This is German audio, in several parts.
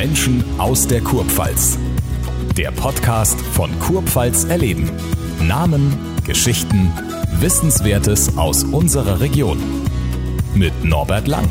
Menschen aus der Kurpfalz. Der Podcast von Kurpfalz erleben. Namen, Geschichten, Wissenswertes aus unserer Region. Mit Norbert Lang.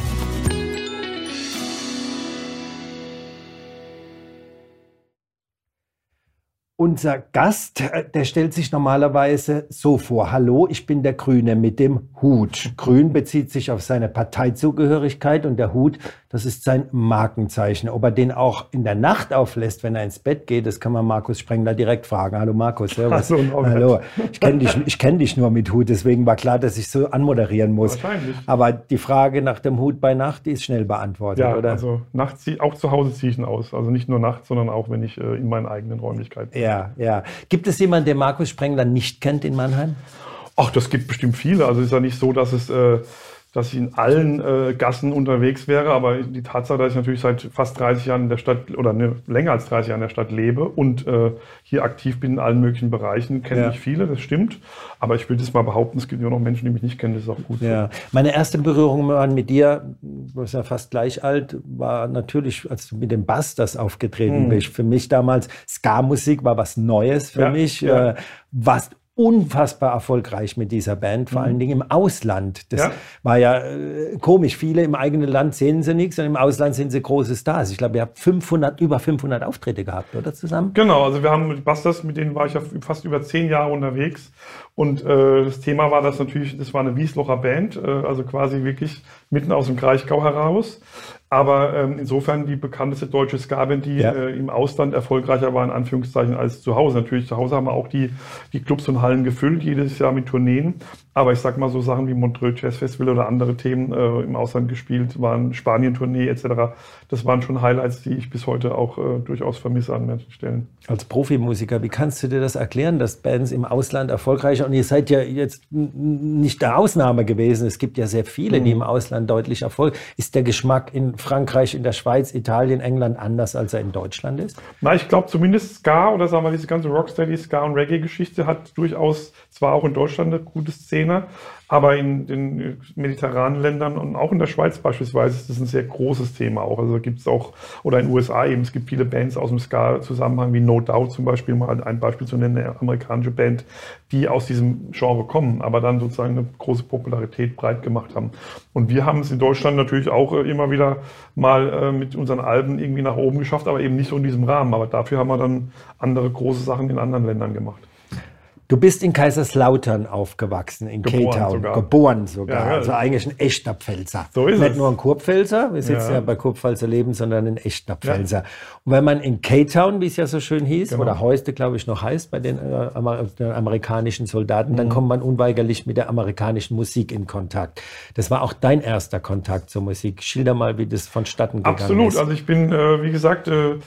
Unser Gast, äh, der stellt sich normalerweise so vor. Hallo, ich bin der Grüne mit dem Hut. Grün bezieht sich auf seine Parteizugehörigkeit und der Hut, das ist sein Markenzeichen. Ob er den auch in der Nacht auflässt, wenn er ins Bett geht, das kann man Markus Sprengler direkt fragen. Hallo Markus, servus. Hallo, Hallo. Ich kenne dich, ich kenn dich nur mit Hut, deswegen war klar, dass ich so anmoderieren muss. Wahrscheinlich. Aber die Frage nach dem Hut bei Nacht, die ist schnell beantwortet, ja, oder? also nachts, auch zu Hause ziehe ich ihn aus. Also nicht nur nachts, sondern auch, wenn ich äh, in meinen eigenen Räumlichkeiten bin. Ja, ja. Gibt es jemanden, der Markus Sprengler nicht kennt in Mannheim? Ach, das gibt bestimmt viele. Also es ist ja nicht so, dass es äh, dass ich in allen äh, Gassen unterwegs wäre, aber die Tatsache, dass ich natürlich seit fast 30 Jahren in der Stadt oder ne, länger als 30 Jahren in der Stadt lebe und äh, hier aktiv bin in allen möglichen Bereichen, kenne ja. ich viele, das stimmt. Aber ich will das mal behaupten, es gibt ja noch Menschen, die mich nicht kennen, das ist auch gut. Ja. Meine erste Berührung mit dir, du bist ja fast gleich alt, war natürlich, als du mit dem Bass das aufgetreten hm. bist. Für mich damals, Ska-Musik war was Neues für ja, mich. Ja. Äh, was unfassbar erfolgreich mit dieser Band, vor mhm. allen Dingen im Ausland. Das ja. war ja äh, komisch. Viele im eigenen Land sehen sie nichts und im Ausland sind sie große Stars. Ich glaube, ihr habt 500, über 500 Auftritte gehabt, oder zusammen? Genau, also wir haben mit Busters, mit denen war ich ja fast über zehn Jahre unterwegs und äh, das Thema war das natürlich, das war eine Wieslocher Band, äh, also quasi wirklich mitten aus dem Kraichgau heraus. Aber ähm, insofern die bekannteste deutsche Ska-Band, die ja. äh, im Ausland erfolgreicher war, in Anführungszeichen, als zu Hause. Natürlich, zu Hause haben wir auch die, die Clubs und Hallen gefüllt, jedes Jahr mit Tourneen. Aber ich sag mal so Sachen wie Montreux Jazz Festival oder andere Themen äh, im Ausland gespielt, waren Spanien-Tournee etc. Das waren schon Highlights, die ich bis heute auch äh, durchaus vermisse an manchen Stellen. Als Profimusiker, wie kannst du dir das erklären, dass Bands im Ausland erfolgreicher und ihr seid ja jetzt nicht der Ausnahme gewesen. Es gibt ja sehr viele, mhm. die im Ausland deutlich Erfolg. Ist der Geschmack in Frankreich, in der Schweiz, Italien, England anders, als er in Deutschland ist? Na, ich glaube zumindest Ska oder sagen wir diese ganze Rocksteady, Ska und Reggae-Geschichte hat durchaus zwar auch in Deutschland eine gute Szene, aber in den mediterranen Ländern und auch in der Schweiz beispielsweise ist das ein sehr großes Thema auch. Also gibt es auch, oder in den USA eben, es gibt viele Bands aus dem Ska-Zusammenhang, wie No Doubt zum Beispiel, mal ein Beispiel zu nennen, eine amerikanische Band, die aus diesem Genre kommen, aber dann sozusagen eine große Popularität breit gemacht haben. Und wir haben es in Deutschland natürlich auch äh, immer wieder mal äh, mit unseren Alben irgendwie nach oben geschafft, aber eben nicht so in diesem Rahmen. Aber dafür haben wir dann andere große Sachen in anderen Ländern gemacht. Du bist in Kaiserslautern aufgewachsen, in K-Town. Geboren sogar. Ja, ja. Also eigentlich ein echter Pfälzer. So ist Nicht es. nur ein Kurpfälzer, wir sitzen ja, ja bei Kurpfälzer Leben, sondern ein echter Pfälzer. Und wenn man in K-Town, wie es ja so schön hieß, genau. oder heute, glaube ich, noch heißt, bei den, äh, Amer den amerikanischen Soldaten, mhm. dann kommt man unweigerlich mit der amerikanischen Musik in Kontakt. Das war auch dein erster Kontakt zur Musik. Schilder mal, wie das vonstatten gegangen Absolut. ist. Absolut. Also ich bin, äh, wie gesagt, äh,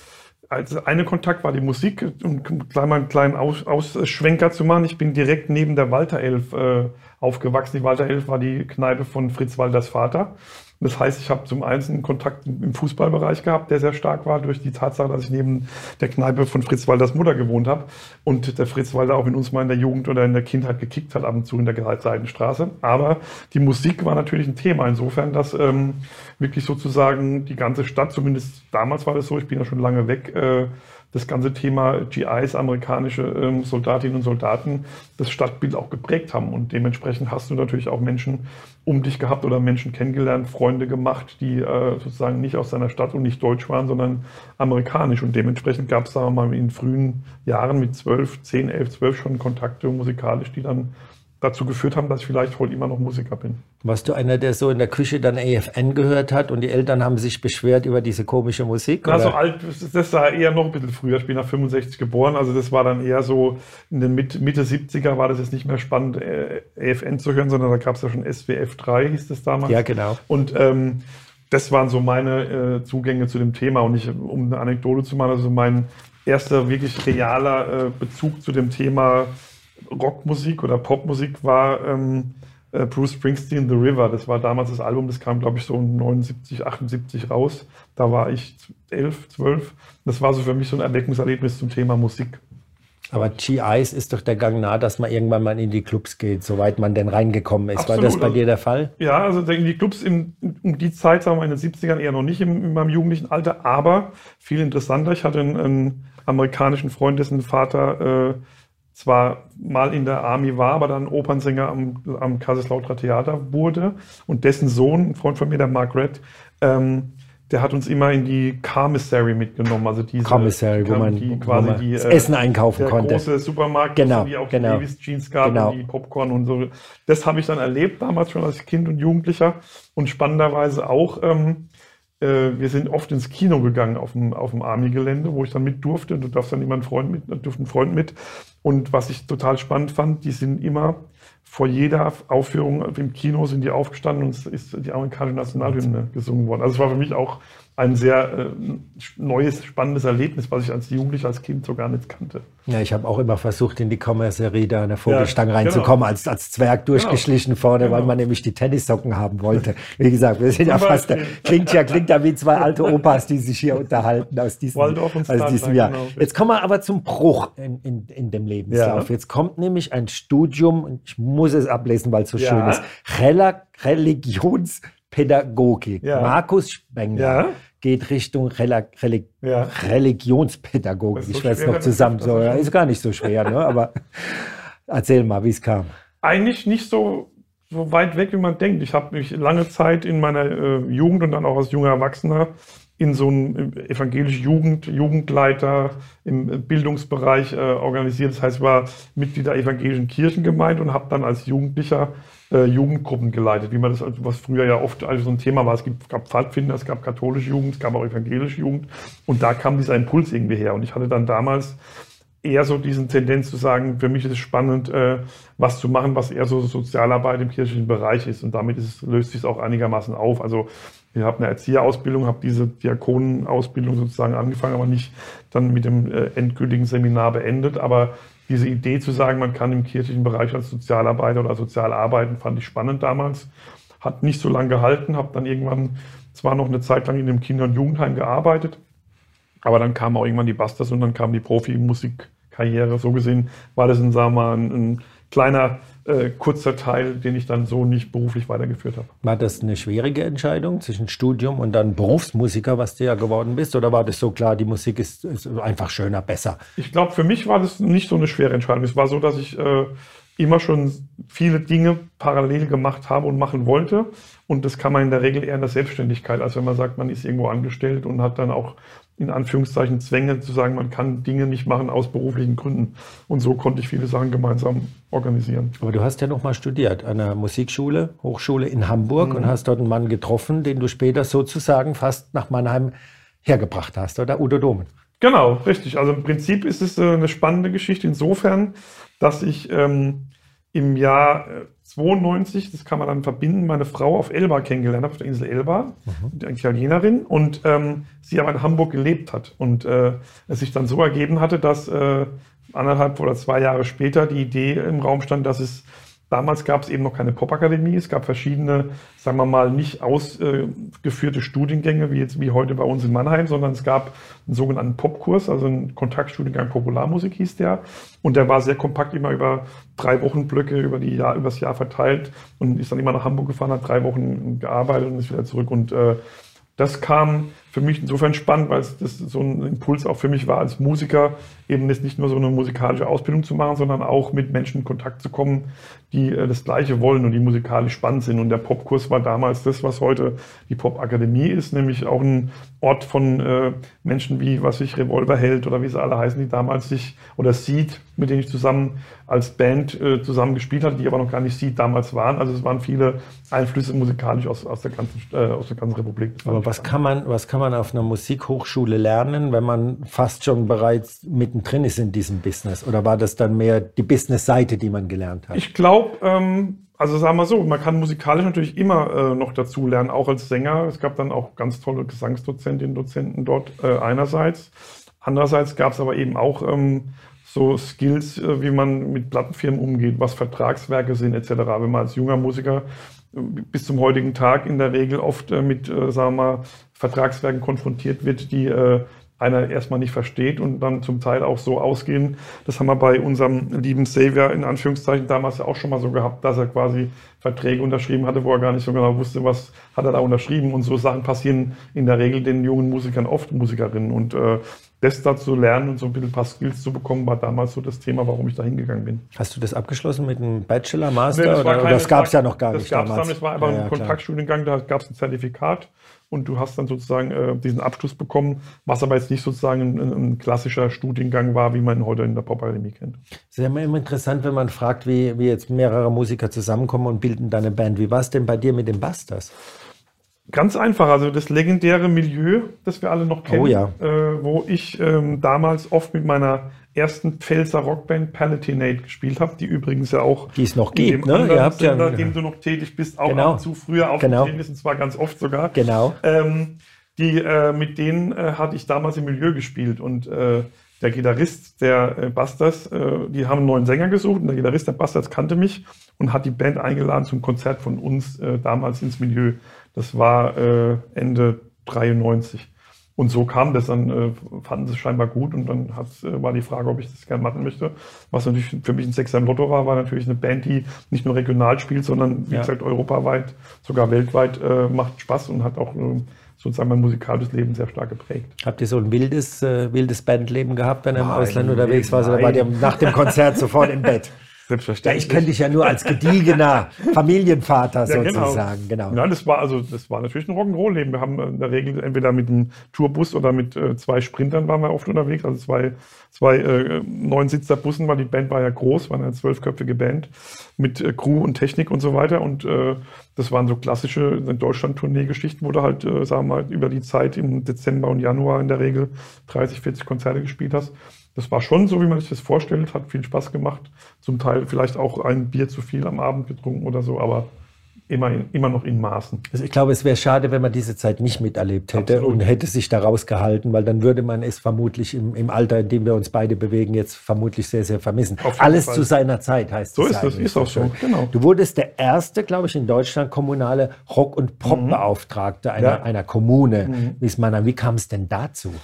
also eine Kontakt war die Musik, um gleich mal einen kleinen Aus Ausschwenker zu machen. Ich bin direkt neben der Walter Elf äh, aufgewachsen. Die Walter Elf war die Kneipe von Fritz Walters Vater. Das heißt, ich habe zum einen einen Kontakt im Fußballbereich gehabt, der sehr stark war, durch die Tatsache, dass ich neben der Kneipe von Fritz Walders Mutter gewohnt habe und der Fritz Walder auch in uns mal in der Jugend oder in der Kindheit gekickt hat, ab und zu in der Seitenstraße. Aber die Musik war natürlich ein Thema, insofern, dass ähm, wirklich sozusagen die ganze Stadt, zumindest damals war das so, ich bin ja schon lange weg, äh, das ganze Thema GIs, amerikanische ähm, Soldatinnen und Soldaten, das Stadtbild auch geprägt haben. Und dementsprechend hast du natürlich auch Menschen um dich gehabt oder Menschen kennengelernt, Freunde gemacht, die äh, sozusagen nicht aus deiner Stadt und nicht deutsch waren, sondern amerikanisch. Und dementsprechend gab es, sagen wir mal, in frühen Jahren mit zwölf, zehn, elf, zwölf schon Kontakte musikalisch, die dann dazu geführt haben, dass ich vielleicht heute immer noch Musiker bin. Warst du einer, der so in der Küche dann AFN gehört hat und die Eltern haben sich beschwert über diese komische Musik? Na, so alt, das war eher noch ein bisschen früher. Ich bin nach 65 geboren, also das war dann eher so in den Mitte, Mitte 70er war das jetzt nicht mehr spannend, AFN zu hören, sondern da gab es ja schon SWF 3, hieß das damals. Ja, genau. Und ähm, das waren so meine äh, Zugänge zu dem Thema. Und ich, um eine Anekdote zu machen, also mein erster wirklich realer äh, Bezug zu dem Thema Rockmusik oder Popmusik war ähm, äh, Bruce Springsteen The River. Das war damals das Album, das kam, glaube ich, so 79, 78 raus. Da war ich elf, zwölf. Das war so für mich so ein Erweckungserlebnis zum Thema Musik. Aber GIs ist doch der Gang nah, dass man irgendwann mal in die Clubs geht, soweit man denn reingekommen ist. Absolut. War das bei dir der Fall? Ja, also in die Clubs im, um die Zeit, sagen wir in den 70ern eher noch nicht im, in meinem jugendlichen Alter, aber viel interessanter. Ich hatte einen, einen amerikanischen Freund, dessen Vater äh, zwar mal in der Army war, aber dann Opernsänger am, am Kaiserslauterer Theater wurde und dessen Sohn, ein Freund von mir, der Mark Red, ähm, der hat uns immer in die Commissary mitgenommen, also diese Commissary, wo man, die wo quasi man die, das äh, Essen einkaufen der konnte. große Supermarkt, Genau, die auch genau. die Levi's Jeans gab Genau. die Popcorn und so. Das habe ich dann erlebt, damals schon als Kind und Jugendlicher. Und spannenderweise auch, ähm, äh, wir sind oft ins Kino gegangen auf dem, auf dem Army-Gelände, wo ich dann mit durfte. Du darfst dann immer einen Freund mit, durfte ein Freund mit. Und was ich total spannend fand, die sind immer vor jeder Aufführung im Kino sind die aufgestanden und es ist die amerikanische Nationalhymne gesungen worden. Also es war für mich auch ein sehr äh, neues, spannendes Erlebnis, was ich als Jugendlicher, als Kind so gar nicht kannte. Ja, ich habe auch immer versucht, in die Kommercerie da an der Vogelstange Ja, genau. reinzukommen, als, als Zwerg durchgeschlichen vorne, weil Genau. man nämlich die Tennissocken haben wollte. Wie gesagt, wir sind ja fast, Beispiel. klingt ja, klingt ja wie zwei alte Opas, die sich hier unterhalten aus diesem, aus diesem Jahr. genau. Jetzt kommen wir aber zum Bruch in, in, in dem Lebenslauf. Ja. Jetzt kommt nämlich ein Studium, und ich muss es ablesen, weil es so Ja. schön ist, Rela Religionspädagogik. Ja. Markus Spengler Ja. geht Richtung Rela Reli Ja. Religionspädagogik. So Ich werde es schwer, noch zusammen. So, ist gar nicht so schwer, ne? aber erzähl mal, wie es kam. eigentlich nicht so, so weit weg, wie man denkt. Ich habe mich lange Zeit in meiner äh, Jugend und dann auch als junger Erwachsener in so einem evangelischen Jugend, Jugendleiter im Bildungsbereich äh, organisiert. Das heißt, ich war Mitglied der evangelischen Kirchengemeinde und habe dann als Jugendlicher äh, Jugendgruppen geleitet, wie man das, also was früher ja oft also so ein Thema war. Es gab Pfadfinder, es gab katholische Jugend, es gab auch evangelische Jugend und da kam dieser Impuls irgendwie her. Und ich hatte dann damals eher so diesen Tendenz zu sagen, für mich ist es spannend, äh, was zu machen, was eher so Sozialarbeit im kirchlichen Bereich ist. Und damit ist es, löst sich es auch einigermaßen auf. Also ich habe eine Erzieherausbildung, habe diese Diakonenausbildung sozusagen angefangen, aber nicht dann mit dem äh, endgültigen Seminar beendet. Aber diese Idee zu sagen, man kann im kirchlichen Bereich als Sozialarbeiter oder sozial arbeiten, fand ich spannend damals. Hat nicht so lange gehalten, habe dann irgendwann zwar noch eine Zeit lang in dem Kinder- und Jugendheim gearbeitet, aber dann kam auch irgendwann die Bastas und dann kam die Profimusikkarriere. So gesehen war das ein, sagen wir mal, ein, ein kleiner, äh, kurzer Teil, den ich dann so nicht beruflich weitergeführt habe. War das eine schwierige Entscheidung zwischen Studium und dann Berufsmusiker, was du ja geworden bist? Oder war das so klar, die Musik ist, ist einfach schöner, besser? Ich glaube, für mich war das nicht so eine schwere Entscheidung. Es war so, dass ich äh, immer schon viele Dinge parallel gemacht habe und machen wollte. Und das kann man in der Regel eher in der Selbstständigkeit, als wenn man sagt, man ist irgendwo angestellt und hat dann auch in Anführungszeichen Zwänge zu sagen, man kann Dinge nicht machen aus beruflichen Gründen. Und so konnte ich viele Sachen gemeinsam organisieren. Aber du hast ja noch mal studiert an der Musikschule, Hochschule in Hamburg Mhm. und hast dort einen Mann getroffen, den du später sozusagen fast nach Mannheim hergebracht hast, oder? Udo Domen. Genau, richtig. Also im Prinzip ist es äh, eine spannende Geschichte insofern, dass ich ähm, im Jahr äh, 92, das kann man dann verbinden, meine Frau auf Elba kennengelernt habe, auf der Insel Elba, eine Italienerin, und ähm, sie aber in Hamburg gelebt hat. Und äh, es sich dann so ergeben hatte, dass äh, anderthalb oder zwei Jahre später die Idee im Raum stand, dass es Damals gab es eben noch keine Popakademie. Es gab verschiedene, sagen wir mal, nicht ausgeführte Studiengänge, wie jetzt wie heute bei uns in Mannheim, sondern es gab einen sogenannten Popkurs, also einen Kontaktstudiengang Popularmusik hieß der. Und der war sehr kompakt, immer über drei Wochenblöcke über die Jahr, übers Jahr verteilt und ist dann immer nach Hamburg gefahren, hat drei Wochen gearbeitet und ist wieder zurück. Und äh, das kam für mich insofern spannend, weil es das so ein Impuls auch für mich war, als Musiker eben jetzt nicht nur so eine musikalische Ausbildung zu machen, sondern auch mit Menschen in Kontakt zu kommen, die äh, das Gleiche wollen und die musikalisch spannend sind. Und der Popkurs war damals das, was heute die Popakademie ist, nämlich auch ein Ort von äh, Menschen wie, was ich, Revolverheld oder wie sie alle heißen, die damals sich, oder Seed, mit denen ich zusammen als Band äh, zusammen gespielt hatte, die aber noch gar nicht Seed damals waren. Also es waren viele Einflüsse musikalisch aus, aus, der, ganzen, äh, aus der ganzen Republik. Aber was kann man, was kann man auf einer Musikhochschule lernen, wenn man fast schon bereits mittendrin ist in diesem Business? Oder war das dann mehr die Business-Seite, die man gelernt hat? Ich glaube, ähm, also sagen wir so, man kann musikalisch natürlich immer äh, noch dazu lernen, auch als Sänger. Es gab dann auch ganz tolle Gesangsdozentinnen, Dozenten dort äh, einerseits. Andererseits gab es aber eben auch ähm, so Skills, äh, wie man mit Plattenfirmen umgeht, was Vertragswerke sind etc. Wenn man als junger Musiker äh, bis zum heutigen Tag in der Regel oft äh, mit, sagen wir mal, Vertragswerken konfrontiert wird, die äh, einer erstmal nicht versteht und dann zum Teil auch so ausgehen. Das haben wir bei unserem lieben Savior in Anführungszeichen damals ja auch schon mal so gehabt, dass er quasi Verträge unterschrieben hatte, wo er gar nicht so genau wusste, was hat er da unterschrieben. Und so Sachen passieren in der Regel den jungen Musikern oft, Musikerinnen. Und äh, das da zu lernen und so ein bisschen ein paar Skills zu bekommen, war damals so das Thema, warum ich da hingegangen bin. Hast du das abgeschlossen mit einem Bachelor, Master? Nee, das, oder, keine, das gab es ja noch gar das nicht damals. damals. Das war einfach ja, ein Kontaktstudiengang, da gab es ein Zertifikat und du hast dann sozusagen äh, diesen Abschluss bekommen, was aber jetzt nicht sozusagen ein, ein, klassischer Studiengang war, wie man ihn heute in der Popakademie kennt. Es ist ja immer interessant, wenn man fragt, wie, wie jetzt mehrere Musiker zusammenkommen und bilden dann eine Band. Wie war es denn bei dir mit den Busters? Ganz einfach, also das legendäre Milieu, das wir alle noch kennen, oh ja. äh, wo ich ähm, damals oft mit meiner ersten Pfälzer Rockband Palatinate gespielt habe, die übrigens ja auch die es noch gibt, ne? Ihr habt Sender, ja, dem du noch tätig bist, auch genau. zu früher aufgetreten genau. bist, und zwar ganz oft sogar. Genau. Ähm, die, äh, mit denen äh, hatte ich damals im Milieu gespielt und äh, der Gitarrist der äh, Bastards, äh, die haben einen neuen Sänger gesucht und der Gitarrist der Bastards kannte mich und hat die Band eingeladen zum Konzert von uns äh, damals ins Milieu. Das war Ende 93. Und so kam das, dann äh, fanden sie es scheinbar gut und dann äh, war die Frage, ob ich das gerne machen möchte. Was natürlich für mich ein Sechser im Lotto war, war natürlich eine Band, die nicht nur regional spielt, sondern wie ja. gesagt europaweit, sogar weltweit äh, macht Spaß und hat auch äh, sozusagen mein musikalisches Leben sehr stark geprägt. Habt ihr so ein wildes, äh, wildes Bandleben gehabt, wenn ihr im Ausland unterwegs war? Oder wart ihr nach dem Konzert sofort im Bett? Selbstverständlich. Ja, ich kenne dich ja nur als gediegener Familienvater ja, genau. sozusagen. Genau. genau. Ja, das war also das war natürlich ein Rock'n'Roll-Leben. Wir haben in der Regel entweder mit einem Tourbus oder mit äh, zwei Sprintern waren wir oft unterwegs, also zwei, zwei äh, Neunsitzer-Bussen, weil die Band war ja groß, war eine zwölfköpfige Band mit äh, Crew und Technik und so weiter. Und äh, das waren so klassische Deutschland-Tournee-Geschichten, wo du halt, äh, sagen wir mal, über die Zeit im Dezember und Januar in der Regel 30, 40 Konzerte gespielt hast das war schon so, wie man sich das vorstellt, hat viel Spaß gemacht. Zum Teil vielleicht auch ein Bier zu viel am Abend getrunken oder so, aber immer, immer noch in Maßen. Also ich glaube, es wäre schade, wenn man diese Zeit nicht miterlebt hätte Absolut. und hätte sich daraus gehalten, weil dann würde man es vermutlich im, im Alter, in dem wir uns beide bewegen, jetzt vermutlich sehr, sehr vermissen. Alles Fall. zu seiner Zeit heißt so es. So ist das, ist auch so, genau. Du wurdest der erste, glaube ich, in Deutschland kommunale Rock- und Pop-Beauftragte mhm. einer, ja. einer Kommune. Mhm. Wie kam es denn dazu?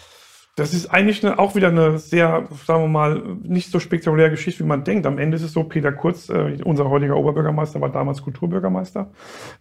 Das ist eigentlich eine, auch wieder eine sehr, sagen wir mal, nicht so spektakuläre Geschichte, wie man denkt. Am Ende ist es so, Peter Kurz, äh, unser heutiger Oberbürgermeister, war damals Kulturbürgermeister.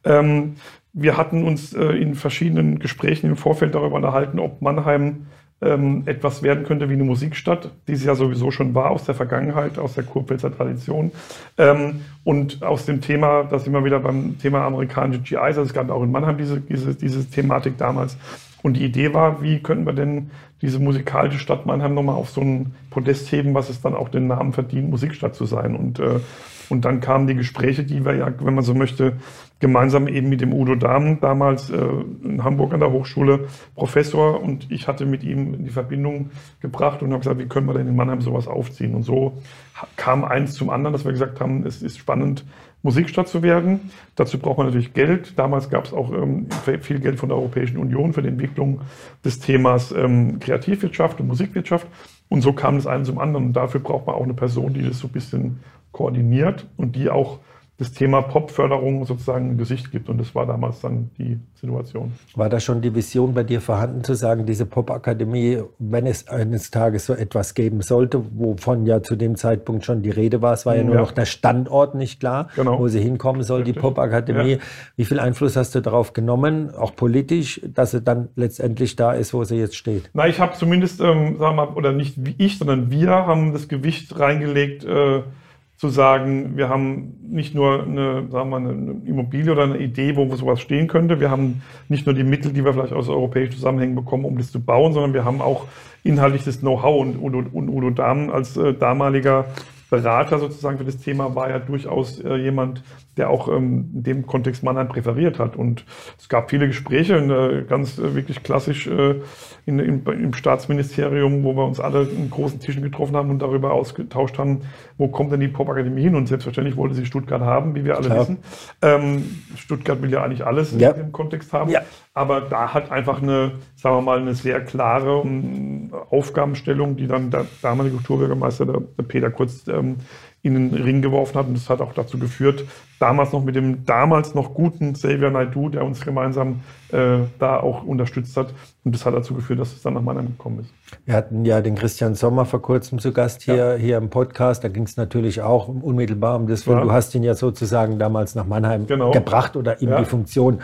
Ähm, wir hatten uns äh, in verschiedenen Gesprächen im Vorfeld darüber unterhalten, ob Mannheim ähm, etwas werden könnte wie eine Musikstadt, die es ja sowieso schon war aus der Vergangenheit, aus der Kurpfälzer Tradition. Ähm, und aus dem Thema, das wir wieder beim Thema amerikanische GIs, also es gab auch in Mannheim diese, diese, diese Thematik damals. Und die Idee war, wie könnten wir denn diese musikalische Stadt Mannheim nochmal auf so ein Podest heben, was es dann auch den Namen verdient, Musikstadt zu sein. Und, äh, und dann kamen die Gespräche, die wir ja, wenn man so möchte, gemeinsam eben mit dem Udo Dahmen, damals äh, in Hamburg an der Hochschule, Professor, und ich hatte mit ihm die Verbindung gebracht und habe gesagt, wie können wir denn in Mannheim sowas aufziehen? Und so kam eins zum anderen, dass wir gesagt haben, es ist spannend, Musikstadt zu werden. Dazu braucht man natürlich Geld. Damals gab es auch ähm, viel Geld von der Europäischen Union für die Entwicklung des Themas ähm, Kreativwirtschaft und Musikwirtschaft. Und so kam das eine zum anderen. Und dafür braucht man auch eine Person, die das so ein bisschen koordiniert und die auch das Thema Popförderung sozusagen ein Gesicht gibt. Und das war damals dann die Situation. War da schon die Vision bei dir vorhanden, zu sagen, diese Popakademie, wenn es eines Tages so etwas geben sollte, wovon ja zu dem Zeitpunkt schon die Rede war, es war ja nur ja. noch der Standort nicht klar, genau. wo sie hinkommen soll, Richtig. die Popakademie. Ja. Wie viel Einfluss hast du darauf genommen, auch politisch, dass sie dann letztendlich da ist, wo sie jetzt steht? Na, ich habe zumindest, ähm, sagen wir mal, oder nicht wie ich, sondern wir haben das Gewicht reingelegt, äh, zu sagen, wir haben nicht nur eine, sagen wir, eine Immobilie oder eine Idee, wo sowas stehen könnte. Wir haben nicht nur die Mittel, die wir vielleicht aus europäischen Zusammenhängen bekommen, um das zu bauen, sondern wir haben auch inhaltliches Know-how. Und Udo, und Udo Dahm als äh, damaliger Berater sozusagen für das Thema war ja durchaus äh, jemand, der auch ähm, in dem Kontext Mannheim präferiert hat. Und es gab viele Gespräche, äh, ganz äh, wirklich klassisch äh, in, in, im Staatsministerium, wo wir uns alle in großen Tischen getroffen haben und darüber ausgetauscht haben, wo kommt denn die Popakademie hin? Und selbstverständlich wollte sie Stuttgart haben, wie wir alle Klar. wissen. Ähm, Stuttgart will ja eigentlich alles ja. in dem Kontext haben. Ja. Aber da hat einfach eine, sagen wir mal, eine sehr klare um, ähm, Aufgabenstellung, die dann der damalige Kulturbürgermeister, der Peter Kurz, ähm, in den Ring geworfen hat. Und das hat auch dazu geführt, damals noch mit dem damals noch guten Xavier Naidu, der uns gemeinsam äh, da auch unterstützt hat. Und das hat dazu geführt, dass es dann nach Mannheim gekommen ist. Wir hatten ja den Christian Sommer vor kurzem zu Gast hier, ja. hier im Podcast. Da ging es natürlich auch unmittelbar um das. Ja. Du hast ihn ja sozusagen damals nach Mannheim genau. gebracht oder ihm ja. die Funktion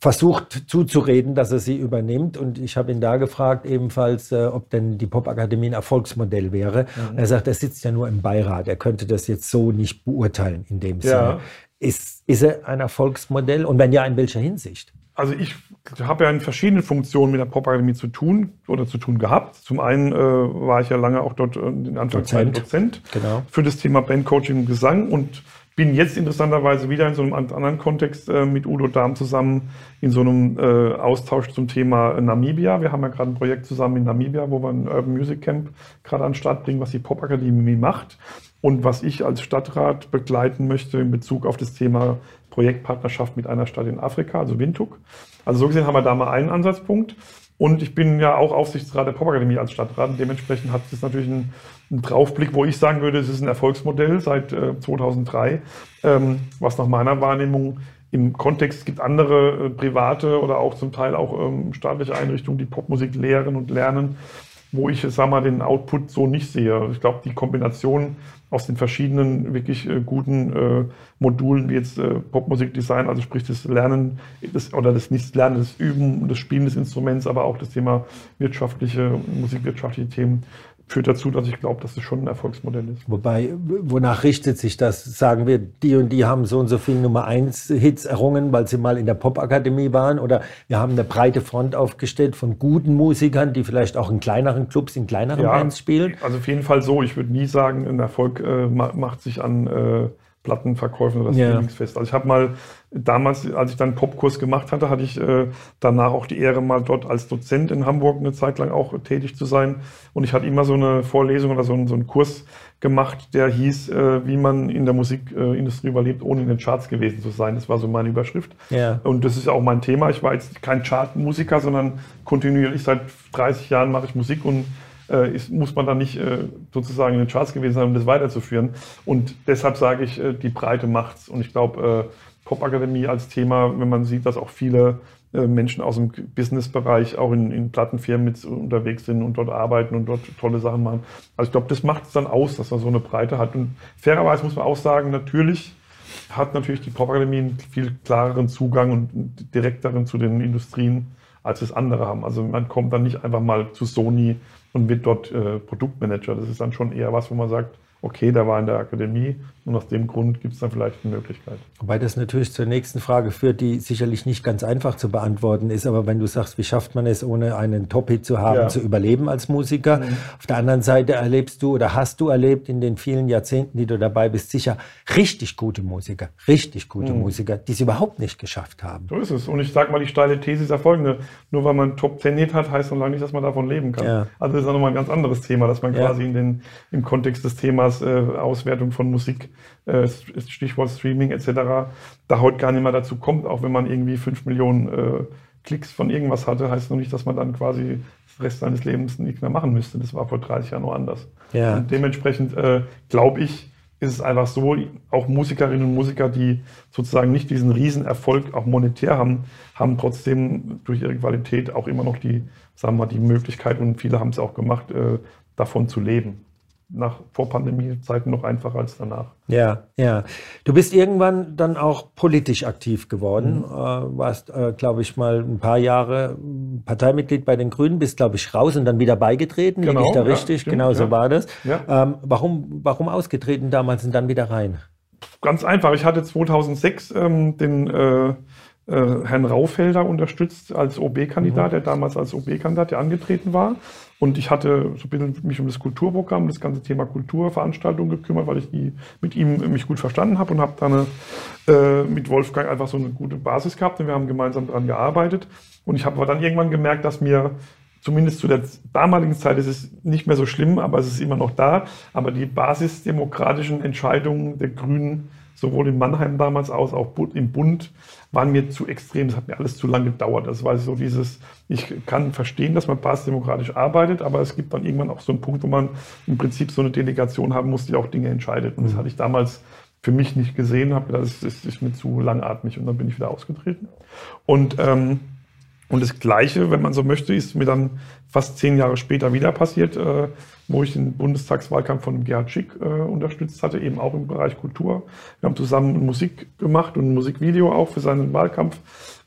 versucht zuzureden, dass er sie übernimmt. Und ich habe ihn da gefragt, ebenfalls, äh, ob denn die Popakademie ein Erfolgsmodell wäre. Mhm. Er sagt, er sitzt ja nur im Beirat. Er könnte das jetzt so nicht beurteilen in dem Sinne. Ist, ist er ein Erfolgsmodell? Und wenn ja, in welcher Hinsicht? Also ich habe ja in verschiedenen Funktionen mit der Popakademie zu tun oder zu tun gehabt. Zum einen äh, war ich ja lange auch dort äh, in Anführungszeichen Dozent, Dozent genau. für das Thema Bandcoaching und Gesang und bin jetzt interessanterweise wieder in so einem anderen Kontext äh, mit Udo Dahm zusammen in so einem äh, Austausch zum Thema Namibia. Wir haben ja gerade ein Projekt zusammen in Namibia, wo wir ein Urban Music Camp gerade an den Start bringen, was die Popakademie macht und was ich als Stadtrat begleiten möchte in Bezug auf das Thema Projektpartnerschaft mit einer Stadt in Afrika, also Windhoek. Also so gesehen haben wir da mal einen Ansatzpunkt. Und ich bin ja auch Aufsichtsrat der Popakademie als Stadtrat. dementsprechend hat es natürlich einen, einen, Draufblick, wo ich sagen würde, es ist ein Erfolgsmodell seit äh, 2003, ähm, was nach meiner Wahrnehmung im Kontext, es gibt andere äh, private oder auch zum Teil auch ähm, staatliche Einrichtungen, die Popmusik lehren und lernen, wo ich, sag mal, den Output so nicht sehe. Ich glaube, die Kombination aus den verschiedenen wirklich äh, guten äh, Modulen wie jetzt äh, Popmusikdesign, also sprich das Lernen das, oder das nicht Lernen, das Üben, das Spielen des Instruments, aber auch das Thema wirtschaftliche, musikwirtschaftliche Themen, führt dazu, dass ich glaube, dass es schon ein Erfolgsmodell ist. Wobei, wonach richtet sich das? Sagen wir, die und die haben so und so viele Nummer 1 Hits errungen, weil sie mal in der Popakademie waren oder wir haben eine breite Front aufgestellt von guten Musikern, die vielleicht auch in kleineren Clubs, in kleineren ja, Bands spielen? Also auf jeden Fall so. Ich würde nie sagen, ein Erfolg äh, macht sich an äh, Plattenverkäufen oder Streamingsfest. Ja. Also ich habe mal damals, als ich dann Popkurs gemacht hatte, hatte ich äh, danach auch die Ehre, mal dort als Dozent in Hamburg eine Zeit lang auch tätig zu sein. Und ich hatte immer so eine Vorlesung oder so, einen, so einen Kurs gemacht, der hieß, äh, wie man in der Musikindustrie überlebt, ohne in den Charts gewesen zu sein. Das war so meine Überschrift. Ja. Und das ist auch mein Thema. Ich war jetzt kein Chartmusiker, sondern kontinuierlich seit 30 Jahren mache ich Musik und äh, ist, muss man dann nicht äh, sozusagen in den Charts gewesen sein, um das weiterzuführen. Und deshalb sage ich, äh, die Breite macht's. Und ich glaube, äh, Popakademie als Thema, wenn man sieht, dass auch viele äh, Menschen aus dem Businessbereich auch in, in Plattenfirmen mit unterwegs sind und dort arbeiten und dort tolle Sachen machen. Also ich glaube, das macht es dann aus, dass man so eine Breite hat. Und fairerweise muss man auch sagen, natürlich hat natürlich die Popakademie einen viel klareren Zugang und direkteren zu den Industrien, als es andere haben. Also man kommt dann nicht einfach mal zu Sony und wird dort äh, Produktmanager. Das ist dann schon eher was, wo man sagt, okay, der war in der Akademie und aus dem Grund gibt es dann vielleicht eine Möglichkeit. Wobei das natürlich zur nächsten Frage führt, die sicherlich nicht ganz einfach zu beantworten ist, aber wenn du sagst, wie schafft man es, ohne einen Top-Hit zu haben, ja. zu überleben als Musiker? Mhm. Auf der anderen Seite erlebst du oder hast du erlebt in den vielen Jahrzehnten, die du dabei bist, sicher richtig gute Musiker, richtig gute mhm. Musiker, die es überhaupt nicht geschafft haben. So ist es. Und ich sage mal, die steile These ist ja folgende. Nur weil man Top-10-Hit hat, heißt noch lange nicht, dass man davon leben kann. Ja. Also das ist auch nochmal ein ganz anderes Thema, dass man ja. quasi in den, im Kontext des Themas äh, Auswertung von Musik äh, Stichwort Streaming etc., da heute gar nicht mehr dazu kommt, auch wenn man irgendwie fünf Millionen äh, Klicks von irgendwas hatte, heißt noch nicht, dass man dann quasi das Rest seines Lebens nichts mehr machen müsste. Das war vor 30 Jahren nur anders. Ja. Und dementsprechend äh, glaube ich, ist es einfach so, auch Musikerinnen und Musiker, die sozusagen nicht diesen Riesenerfolg auch monetär haben, haben trotzdem durch ihre Qualität auch immer noch die, sagen wir mal, die Möglichkeit und viele haben es auch gemacht, äh, davon zu leben nach Vor-Pandemie-Zeiten noch einfacher als danach. Ja, ja. Du bist irgendwann dann auch politisch aktiv geworden. Mhm. Äh, warst, äh, glaube ich, mal ein paar Jahre Parteimitglied bei den Grünen, bist, glaube ich, raus und dann wieder beigetreten. Genau, Liege ich da ja, richtig? Stimmt, genau so ja. war das. Ja. Ähm, warum, warum ausgetreten damals und dann wieder rein? Ganz einfach. Ich hatte 2006 ähm, den äh, äh, Herrn Raufelder unterstützt als OB-Kandidat, mhm. der damals als OB-Kandidat ja angetreten war. Und ich hatte so ein bisschen mich um das Kulturprogramm, das ganze Thema Kulturveranstaltungen gekümmert, weil ich die mit ihm mich gut verstanden habe und habe dann äh, mit Wolfgang einfach so eine gute Basis gehabt und wir haben gemeinsam daran gearbeitet. Und ich habe aber dann irgendwann gemerkt, dass mir zumindest zu der damaligen Zeit ist es nicht mehr so schlimm, aber es ist immer noch da. Aber die basisdemokratischen Entscheidungen der Grünen sowohl in Mannheim damals aus, auch im Bund, waren mir zu extrem. Das hat mir alles zu lange gedauert. Das war so dieses, ich kann verstehen, dass man basisdemokratisch arbeitet, aber es gibt dann irgendwann auch so einen Punkt, wo man im Prinzip so eine Delegation haben muss, die auch Dinge entscheidet. Und das mhm. hatte ich damals für mich nicht gesehen, habe gedacht, das ist, ist, mir zu langatmig und dann bin ich wieder ausgetreten. Und ähm, und das Gleiche, wenn man so möchte, ist mir dann fast zehn Jahre später wieder passiert, äh, wo ich den Bundestagswahlkampf von Gerhard Schick äh, unterstützt hatte, eben auch im Bereich Kultur. Wir haben zusammen Musik gemacht und ein Musikvideo auch für seinen Wahlkampf.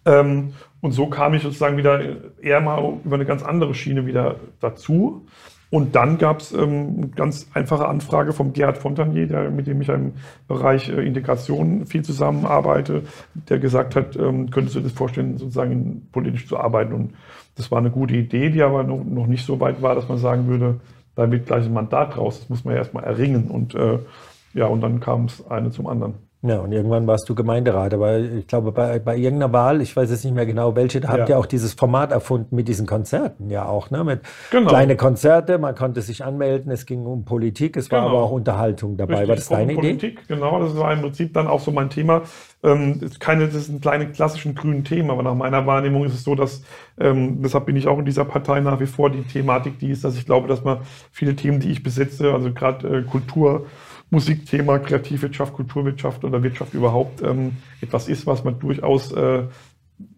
Ähm, und so kam ich sozusagen wieder eher mal über eine ganz andere Schiene wieder dazu. Und dann gab es ähm, eine ganz einfache Anfrage vom Gerhard Fontanier, der, mit dem ich im Bereich äh, Integration viel zusammenarbeite, der gesagt hat, ähm, könntest du dir das vorstellen, sozusagen politisch zu arbeiten. Und das war eine gute Idee, die aber noch, noch nicht so weit war, dass man sagen würde, da wird gleich ein Mandat raus. Das muss man ja erstmal erringen. Und äh, ja, und dann kam es eine zum anderen. Ja, und irgendwann warst du Gemeinderat. Aber ich glaube, bei, bei irgendeiner Wahl, ich weiß jetzt nicht mehr genau welche, da habt ihr auch dieses Format erfunden mit diesen Konzerten ja auch, ne? Mit genau. kleine Konzerte, man konnte sich anmelden, es ging um Politik, es genau. war aber auch Unterhaltung dabei. Richtig, war das deine um Idee? Politik, genau, das war im Prinzip dann auch so mein Thema. Ähm, keine, das sind kleine klassischen grünen Themen, aber nach meiner Wahrnehmung ist es so, dass, ähm, deshalb bin ich auch in dieser Partei nach wie vor, die Thematik, die ist, dass ich glaube, dass man viele Themen, die ich besitze, also gerade äh, Kultur, Musikthema, Kreativwirtschaft, Kulturwirtschaft oder Wirtschaft überhaupt ähm, etwas ist, was man durchaus äh,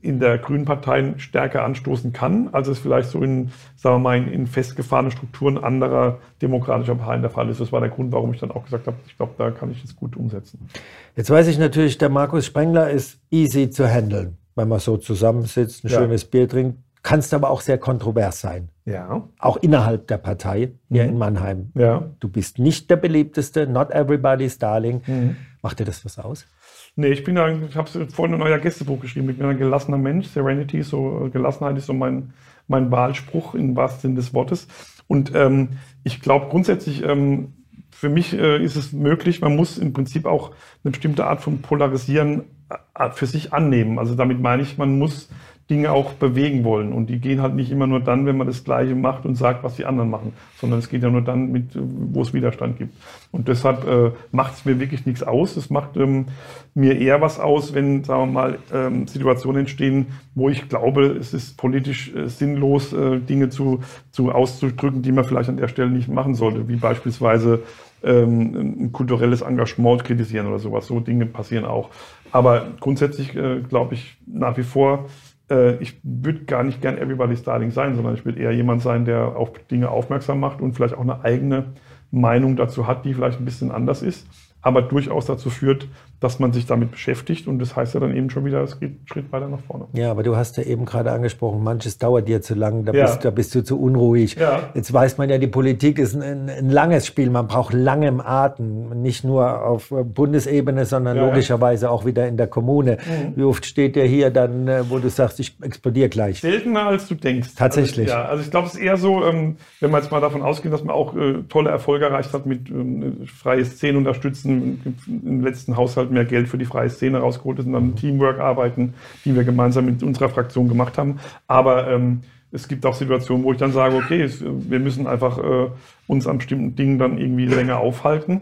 in der Grünen Partei stärker anstoßen kann, als es vielleicht so in, sagen wir mal, in, in festgefahrene Strukturen anderer demokratischer Parteien der Fall ist. Das war der Grund, warum ich dann auch gesagt habe, ich glaube, da kann ich das gut umsetzen. Jetzt weiß ich natürlich, der Markus Sprengler ist easy zu handeln, wenn man so zusammensitzt, ein ja. schönes Bier trinkt kannst aber auch sehr kontrovers sein. Ja. Auch innerhalb der Partei hier mhm. in Mannheim. Ja. Du bist nicht der beliebteste, not everybody's darling. Mhm. Macht dir das was aus? Nee, ich bin da, ich habe vorhin ein neuer Gästebuch geschrieben. Ich bin ein gelassener Mensch. Serenity, so Gelassenheit ist so mein, mein Wahlspruch im wahrsten Sinne des Wortes. Und ähm, ich glaube grundsätzlich, ähm, für mich äh, ist es möglich, man muss im Prinzip auch eine bestimmte Art von Polarisieren äh, für sich annehmen. Also damit meine ich, man muss Dinge auch bewegen wollen. Und die gehen halt nicht immer nur dann, wenn man das Gleiche macht und sagt, was die anderen machen, sondern es geht ja nur dann, mit, wo es Widerstand gibt. Und deshalb äh, macht es mir wirklich nichts aus. Es macht ähm, mir eher was aus, wenn, sagen wir mal, ähm, Situationen entstehen, wo ich glaube, es ist politisch äh, sinnlos, äh, Dinge zu, zu auszudrücken, die man vielleicht an der Stelle nicht machen sollte, wie beispielsweise ähm, ein kulturelles Engagement kritisieren oder sowas. So Dinge passieren auch. Aber grundsätzlich äh, glaube ich nach wie vor, äh, ich würde gar nicht gern Everybody's Darling sein, sondern ich würde eher jemand sein, der auf Dinge aufmerksam macht und vielleicht auch eine eigene Meinung dazu hat, die vielleicht ein bisschen anders ist aber durchaus dazu führt, dass man sich damit beschäftigt. Und das heißt ja dann eben schon wieder, es geht einen Schritt weiter nach vorne. Ja, aber du hast ja eben gerade angesprochen, manches dauert dir zu lang, da, ja. bist, da bist, du zu unruhig. Ja. Jetzt weiß man ja, die Politik ist ein, ein, langes Spiel. Man braucht lange im Atem, nicht nur auf Bundesebene, sondern ja, logischerweise auch wieder in der Kommune. Mhm. Wie oft steht der hier dann, äh, wo du sagst, ich explodiere gleich? Seltener, als du denkst. Tatsächlich. Also, ja, also ich glaube, es ist eher so, ähm, wenn man jetzt mal davon ausgeht, dass man auch äh, tolle Erfolge erreicht hat mit ähm, freie Szenen unterstützen, im letzten Haushalt mehr Geld für die freie Szene rausgeholt ist und dann Teamwork arbeiten, die wir gemeinsam mit unserer Fraktion gemacht haben. Aber ähm, es gibt auch Situationen, wo ich dann sage, okay, es, wir müssen einfach äh, uns an bestimmten Dingen dann irgendwie länger aufhalten.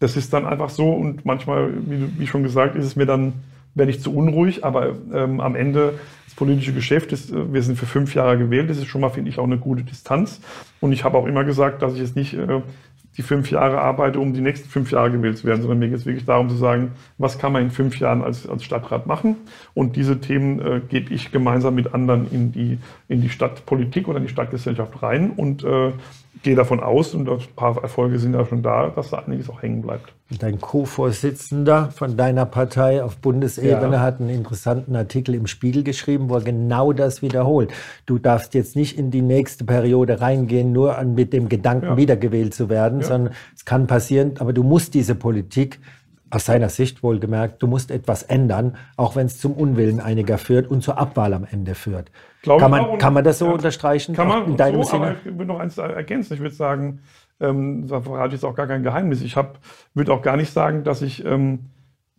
Das ist dann einfach so und manchmal, wie, wie schon gesagt, ist es mir dann, werde ich zu unruhig, aber ähm, am Ende das politische Geschäft ist, äh, wir sind für fünf Jahre gewählt, das ist schon mal, finde ich, auch eine gute Distanz. Und ich habe auch immer gesagt, dass ich es nicht äh, die fünf Jahre arbeite, um die nächsten fünf Jahre gewählt zu werden, sondern mir geht es wirklich darum zu sagen, was kann man in fünf Jahren als, als Stadtrat machen? Und diese Themen äh, gebe ich gemeinsam mit anderen in die, in die Stadtpolitik oder in die Stadtgesellschaft rein und äh, gehe davon aus, und ein paar Erfolge sind ja schon da, dass da einiges auch hängen bleibt. Dein Co-Vorsitzender von deiner Partei auf Bundesebene ja. hat einen interessanten Artikel im Spiegel geschrieben, wo er genau das wiederholt. Du darfst jetzt nicht in die nächste Periode reingehen, nur an, mit dem Gedanken, ja. wiedergewählt zu werden, ja. sondern es kann passieren, aber du musst diese Politik aus seiner Sicht wohlgemerkt, du musst etwas ändern, auch wenn es zum Unwillen einiger führt und zur Abwahl am Ende führt. Glaube kann, man, kann man das so unterstreichen? Kann man in deinem so, Sinne? aber ich würde noch eins ergänzen. Ich würde sagen, ähm, da verrate ich jetzt auch gar kein Geheimnis. Ich würde auch gar nicht sagen, dass ich ähm,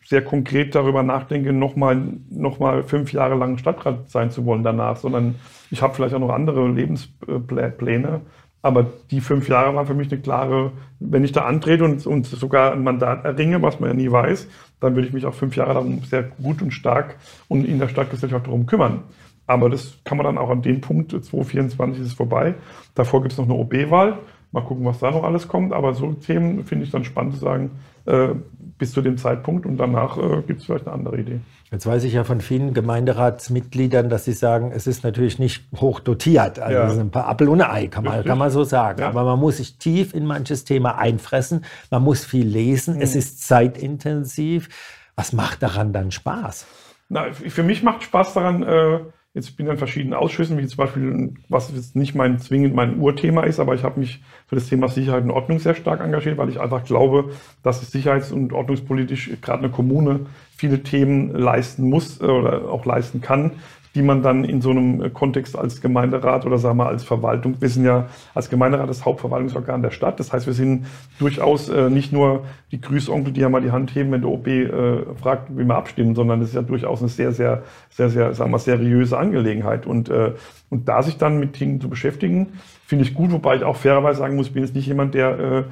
sehr konkret darüber nachdenke, nochmal noch mal fünf Jahre lang Stadtrat sein zu wollen danach, sondern ich habe vielleicht auch noch andere Lebenspläne, Aber die fünf Jahre waren für mich eine klare, wenn ich da antrete und, und sogar ein Mandat erringe, was man ja nie weiß, dann würde ich mich auch fünf Jahre lang sehr gut und stark und in der Stadtgesellschaft darum kümmern. Aber das kann man dann auch an dem Punkt, 2024 ist es vorbei. Davor gibt es noch eine OB-Wahl. Mal gucken, was da noch alles kommt. Aber so Themen finde ich dann spannend zu sagen, äh, bis zu dem Zeitpunkt und danach äh, gibt es vielleicht eine andere Idee. Jetzt weiß ich ja von vielen Gemeinderatsmitgliedern, dass sie sagen, es ist natürlich nicht hoch dotiert. Also ja. ein paar Appel und Ei, kann man, kann man so sagen. Ja. Aber man muss sich tief in manches Thema einfressen. Man muss viel lesen. Mhm. Es ist zeitintensiv. Was macht daran dann Spaß? Na, für mich macht Spaß daran, äh, Jetzt bin ich in verschiedenen Ausschüssen, wie zum Beispiel, was jetzt nicht mein zwingend mein Urthema ist, aber ich habe mich für das Thema Sicherheit und Ordnung sehr stark engagiert, weil ich einfach glaube, dass es sicherheits- und ordnungspolitisch gerade eine Kommune viele Themen leisten muss äh, oder auch leisten kann, die man dann in so einem Kontext als Gemeinderat oder sagen wir als Verwaltung, wir sind ja als Gemeinderat das Hauptverwaltungsorgan der Stadt. Das heißt, wir sind durchaus äh, nicht nur die Grüßonkel, die ja mal die Hand heben, wenn der OB äh, fragt, wie wir abstimmen, sondern es ist ja durchaus eine sehr, sehr, sehr, sehr, sagen wir, seriöse Angelegenheit. Und, äh, und da sich dann mit Dingen zu beschäftigen, finde ich gut, wobei ich auch fairerweise sagen muss, ich bin jetzt nicht jemand, der äh,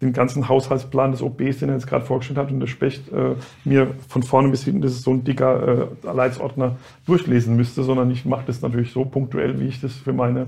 den ganzen Haushaltsplan des OBs, den er jetzt gerade vorgestellt hat, und der Specht äh, mir von vorne bis hinten, das ist so ein dicker äh, Leitsordner, durchlesen müsste, sondern ich mache das natürlich so punktuell, wie ich das für meine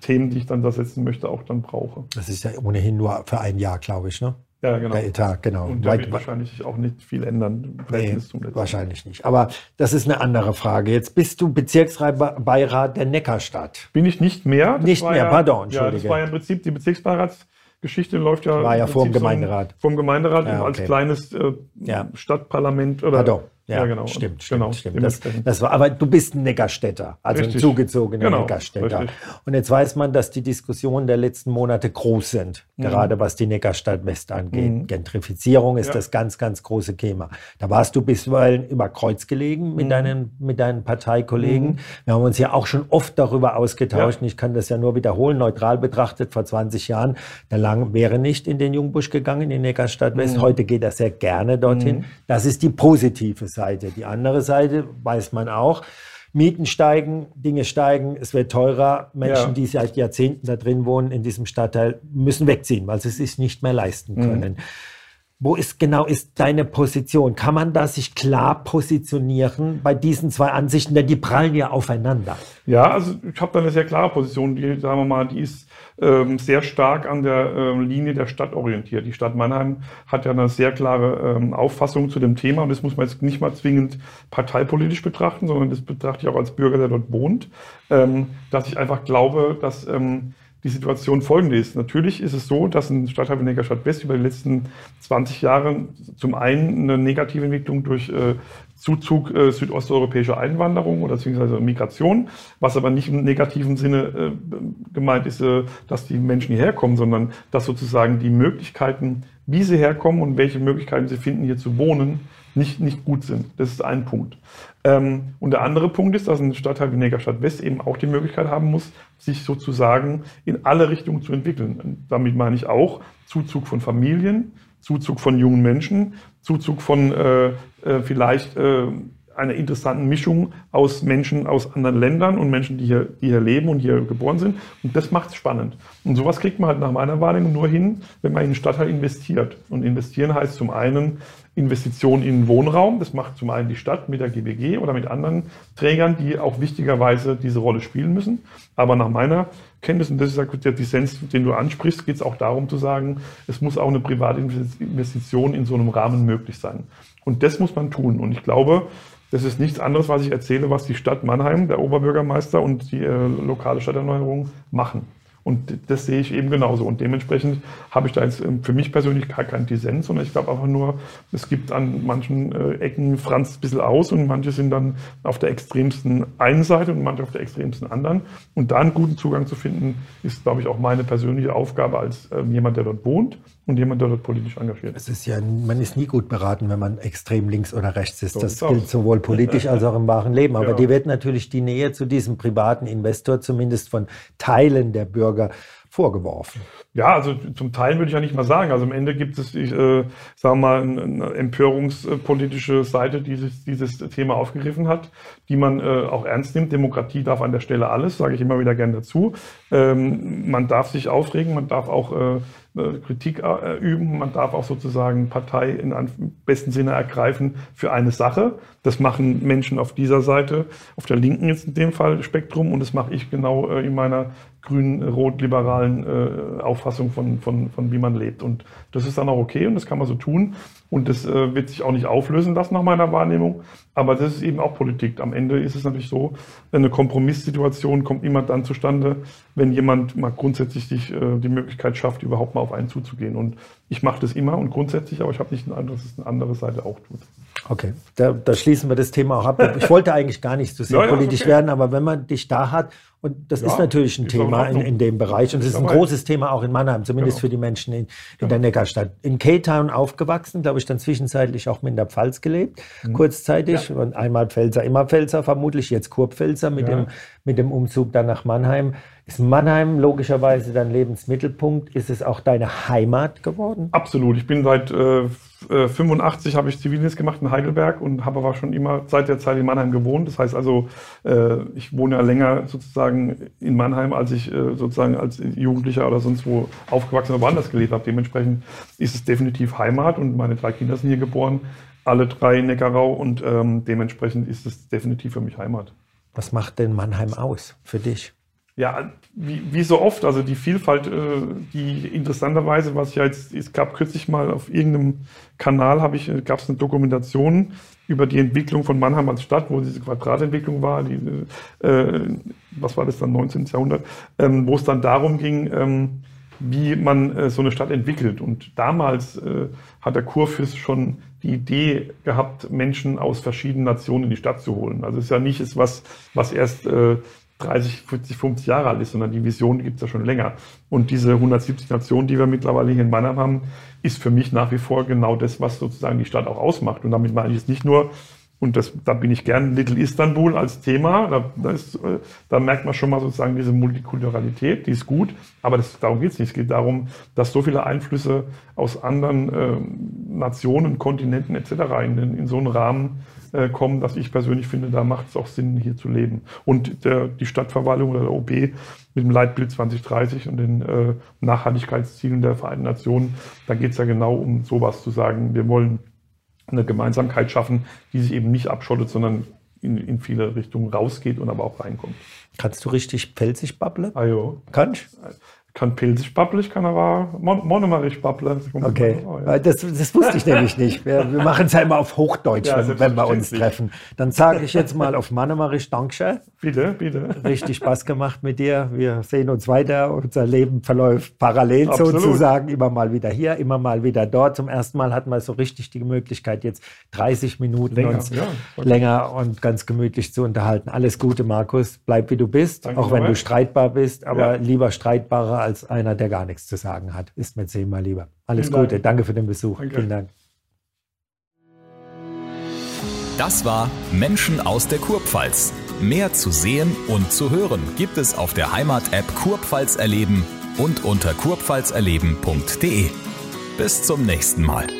Themen, die ich dann da setzen möchte, auch dann brauche. Das ist ja ohnehin nur für ein Jahr, glaube ich, ne? Ja, genau. Der Etat, genau. Und da wird wahrscheinlich auch nicht viel ändern. Nee, wahrscheinlich nicht. Aber das ist eine andere Frage. Jetzt bist du Bezirksbeirat der Neckarstadt. Bin ich nicht mehr. Das nicht mehr, ja, pardon, Entschuldige. Ja, das war ja im Prinzip die Bezirksbeirats Geschichte läuft ja. War ja vor dem Gemeinderat. Vom Gemeinderat ja, okay. als kleines äh, ja. Stadtparlament oder. Pardon. Ja, genau. Stimmt, stimmt, genau, stimmt. Das, das war, aber du bist ein Neckarstädter, also Richtig. ein zugezogener genau, Neckarstädter. Richtig. Und jetzt weiß man, dass die Diskussionen der letzten Monate groß sind, mhm. gerade was die Neckarstadt West angeht. Mhm. Gentrifizierung ist ja. das ganz, ganz große Thema. Da warst du bisweilen über Kreuz gelegen mit, mhm. deinen, mit deinen Parteikollegen. Mhm. Wir haben uns ja auch schon oft darüber ausgetauscht. Ja. Und ich kann das ja nur wiederholen, neutral betrachtet, vor 20 Jahren, der Lang wäre nicht in den Jungbusch gegangen, in Neckarstadt West. Mhm. Heute geht er sehr gerne dorhin. Mhm. Das ist die positive Seite. Seite. Die andere Seite weiß man auch. Mieten steigen, Dinge steigen, es wird teurer. Menschen, ja. die seit Jahrzehnten da drin wohnen, in diesem Stadtteil, müssen wegziehen, weil sie es sich nicht mehr leisten mhm. können. Mhm. Wo ist genau ist deine Position? Kann man da sich klar positionieren bei diesen zwei Ansichten, denn die prallen ja aufeinander? Ja, also ich habe da eine sehr klare Position, die, sagen wir mal, die ist ähm, sehr stark an der ähm, Linie der Stadt orientiert. Die Stadt Mannheim hat ja eine sehr klare ähm, Auffassung zu dem Thema und das muss man jetzt nicht mal zwingend parteipolitisch betrachten, sondern das betrachte ich auch als Bürger, der dort wohnt, ähm, dass ich einfach glaube, dass ähm, die Situation folgende ist. Natürlich ist es so, dass ein Stadtteil wie Neckarstadt West über die letzten 20 Jahre zum einen eine negative Entwicklung durch äh, Zuzug äh, südosteuropäischer Einwanderung oder beziehungsweise Migration, was aber nicht im negativen Sinne äh, gemeint ist, dass die Menschen hierher kommen, sondern dass sozusagen die Möglichkeiten, wie sie herkommen und welche Möglichkeiten sie finden, hier zu wohnen, nicht, nicht gut sind. Das ist ein Punkt. Ähm, und der andere Punkt ist, dass ein Stadtteil wie Negerstadt West eben auch die Möglichkeit haben muss, sich sozusagen in alle Richtungen zu entwickeln. Und damit meine ich auch Zuzug von Familien, Zuzug von jungen Menschen, Zuzug von äh, äh, vielleicht äh, einer interessanten Mischung aus Menschen aus anderen Ländern und Menschen, die hier, die hier leben und hier geboren sind. Und das macht es spannend. Und sowas kriegt man halt nach meiner Wahrnehmung nur hin, wenn man in den Stadtteil investiert. Und investieren heißt zum einen Investitionen in Wohnraum. Das macht zum einen die Stadt mit der GBG oder mit anderen Trägern, die auch wichtigerweise diese Rolle spielen müssen. Aber nach meiner Kenntnis, und das ist der Dissens, den du ansprichst, geht es auch darum zu sagen, es muss auch eine private Investition in so einem Rahmen möglich sein. Und das muss man tun. Und ich glaube, das ist nichts anderes, was ich erzähle, was die Stadt Mannheim, der Oberbürgermeister und die äh, lokale Stadterneuerung machen. Und das sehe ich eben genauso. Und dementsprechend habe ich da jetzt ähm, für mich persönlich gar keinen Dissens, sondern ich glaube einfach nur, es gibt an manchen äh, Ecken franzt ein bisschen aus und manche sind dann auf der extremsten einen Seite und manche auf der extremsten anderen. Und da einen guten Zugang zu finden, ist, glaube ich, auch meine persönliche Aufgabe als äh, jemand, der dort wohnt und jemand, der dort politisch engagiert ist. Es ist ja, man ist nie gut beraten, wenn man extrem links oder rechts ist. So das gilt aus. sowohl politisch als auch im wahren Leben. Aber ja. die wird natürlich die Nähe zu diesem privaten Investor zumindest von Teilen der Bürger vorgeworfen. Ja, also zum Teil würde ich ja nicht mal sagen. Also am Ende gibt es, ich äh, sage mal, eine empörungspolitische Seite, die dieses, dieses Thema aufgegriffen hat, die man äh, auch ernst nimmt. Demokratie darf an der Stelle alles, sage ich immer wieder gerne dazu. Ähm, man darf sich aufregen, man darf auch äh, äh, Kritik äh, üben. Man darf auch sozusagen Partei in besten Sinne ergreifen für eine Sache. Das machen Menschen auf dieser Seite, auf der linken jetzt in dem Fall Spektrum und das mache ich genau äh, in meiner grün-rot-liberalen Auffassung von, von, von wie man lebt. Und das ist dann auch okay und das kann man so tun. Und das äh, wird sich auch nicht auflösen lassen nach meiner Wahrnehmung. Aber das ist eben auch Politik. Am Ende ist es natürlich so, eine Kompromisssituation kommt immer dann zustande, wenn jemand mal grundsätzlich sich äh, die Möglichkeit schafft, überhaupt mal auf einen zuzugehen. Und ich mache das immer und grundsätzlich, aber ich habe nicht ein anderes, dass es eine andere Seite auch tut. Okay, da, da, schließen wir das Thema auch ab. Ich wollte eigentlich gar nicht so sehr ja, politisch okay. werden, aber wenn man dich da hat, und das ja, ist natürlich ein Thema in, in, dem Bereich und es ist ein großes Thema auch in Mannheim, zumindest genau. für die Menschen in, in genau. der Neckarstadt. In K-Town aufgewachsen, glaube ich, dann zwischenzeitlich auch mit in der Pfalz gelebt, mhm. kurzzeitig. Ja. Und einmal Pfälzer, immer Pfälzer vermutlich, jetzt Kurpfälzer mit, dem, mit dem Umzug dann nach Mannheim. Ist Mannheim logischerweise dein Lebensmittelpunkt? Ist es auch deine Heimat geworden? Absolut. Ich bin seit äh, 85 äh, habe ich Zivildienst gemacht in Heidelberg und habe aber schon immer seit der Zeit in Mannheim gewohnt. Das heißt also, äh, ich wohne ja länger sozusagen in Mannheim, als ich äh, sozusagen als Jugendlicher oder sonst wo aufgewachsen oder woanders gelebt habe. Dementsprechend ist es definitiv Heimat und meine drei Kinder sind hier geboren, alle drei in Neckarau und ähm, dementsprechend ist es definitiv für mich Heimat. Was macht denn Mannheim aus für dich? Ja, wie, wie, so oft, also die Vielfalt, äh, die interessanterweise, was ich jetzt, es gab kürzlich mal auf irgendeinem Kanal, habe ich, äh, gab es eine Dokumentation über die Entwicklung von Mannheim als Stadt, wo diese Quadratentwicklung war, die, äh, was war das dann, 19. Jahrhundert, ähm, wo es dann darum ging, ähm, wie man äh, so eine Stadt entwickelt. Und damals äh, hat der Kurfürst schon die Idee gehabt, Menschen aus verschiedenen Nationen in die Stadt zu holen. Also es ist ja nicht ist was, was erst äh, 30, 40, 50 Jahre alt ist, sondern die Vision gibt es ja schon länger. Und diese 170 Nationen, die wir mittlerweile hier in Mannheim haben, ist für mich nach wie vor genau das, was sozusagen die Stadt auch ausmacht. Und damit meine ich jetzt nicht nur, und das, da bin ich gern Little Istanbul als Thema, da, da, ist, da merkt man schon mal sozusagen diese Multikulturalität, die ist gut, aber das, darum geht es nicht. Es geht darum, dass so viele Einflüsse aus anderen äh, Nationen, Kontinenten etc. in, in so einen Rahmen äh, kommen, dass ich persönlich finde, da macht es auch Sinn, hier zu leben. Und der, die Stadtverwaltung oder der OB mit dem Leitbild 2030 und den äh, Nachhaltigkeitszielen der Vereinten Nationen, da geht es ja genau um sowas zu sagen, wir wollen eine Gemeinsamkeit schaffen, die sich eben nicht abschottet, sondern in, in viele Richtungen rausgeht und aber auch reinkommt. Kannst du richtig pelzig babbeln? Ah, jo. Kannst kann pilzig babbeln, ich kann aber mon monomerisch babbeln. Okay, ja. das, das, wusste ich nämlich nicht. Wir, wir machen es ja immer auf Hochdeutsch, ja, wenn, wenn, wir uns treffen. Dann sage ich jetzt mal auf Monomerisch Dankeschön. Bitte, bitte. Richtig Spaß gemacht mit dir. Wir sehen uns weiter. Unser Leben verläuft parallel Absolut. sozusagen. Immer mal wieder hier, immer mal wieder dort. Zum ersten Mal hatten wir so richtig die Möglichkeit, jetzt 30 Minuten länger, uns ja, länger und ganz gemütlich zu unterhalten. Alles Gute, Markus. Bleib wie du bist, Danke auch wenn du streitbar bist, aber lieber streitbarer als einer, der gar nichts zu sagen hat. Ist mir zehnmal lieber. Alles Vielen Gute. Dank. Danke für den Besuch. Danke. Vielen Dank. Das war Menschen aus der Kurpfalz. Mehr zu sehen und zu hören gibt es auf der Heimat-App Kurpfalz erleben und unter kurpfalzerleben.de. Bis zum nächsten Mal.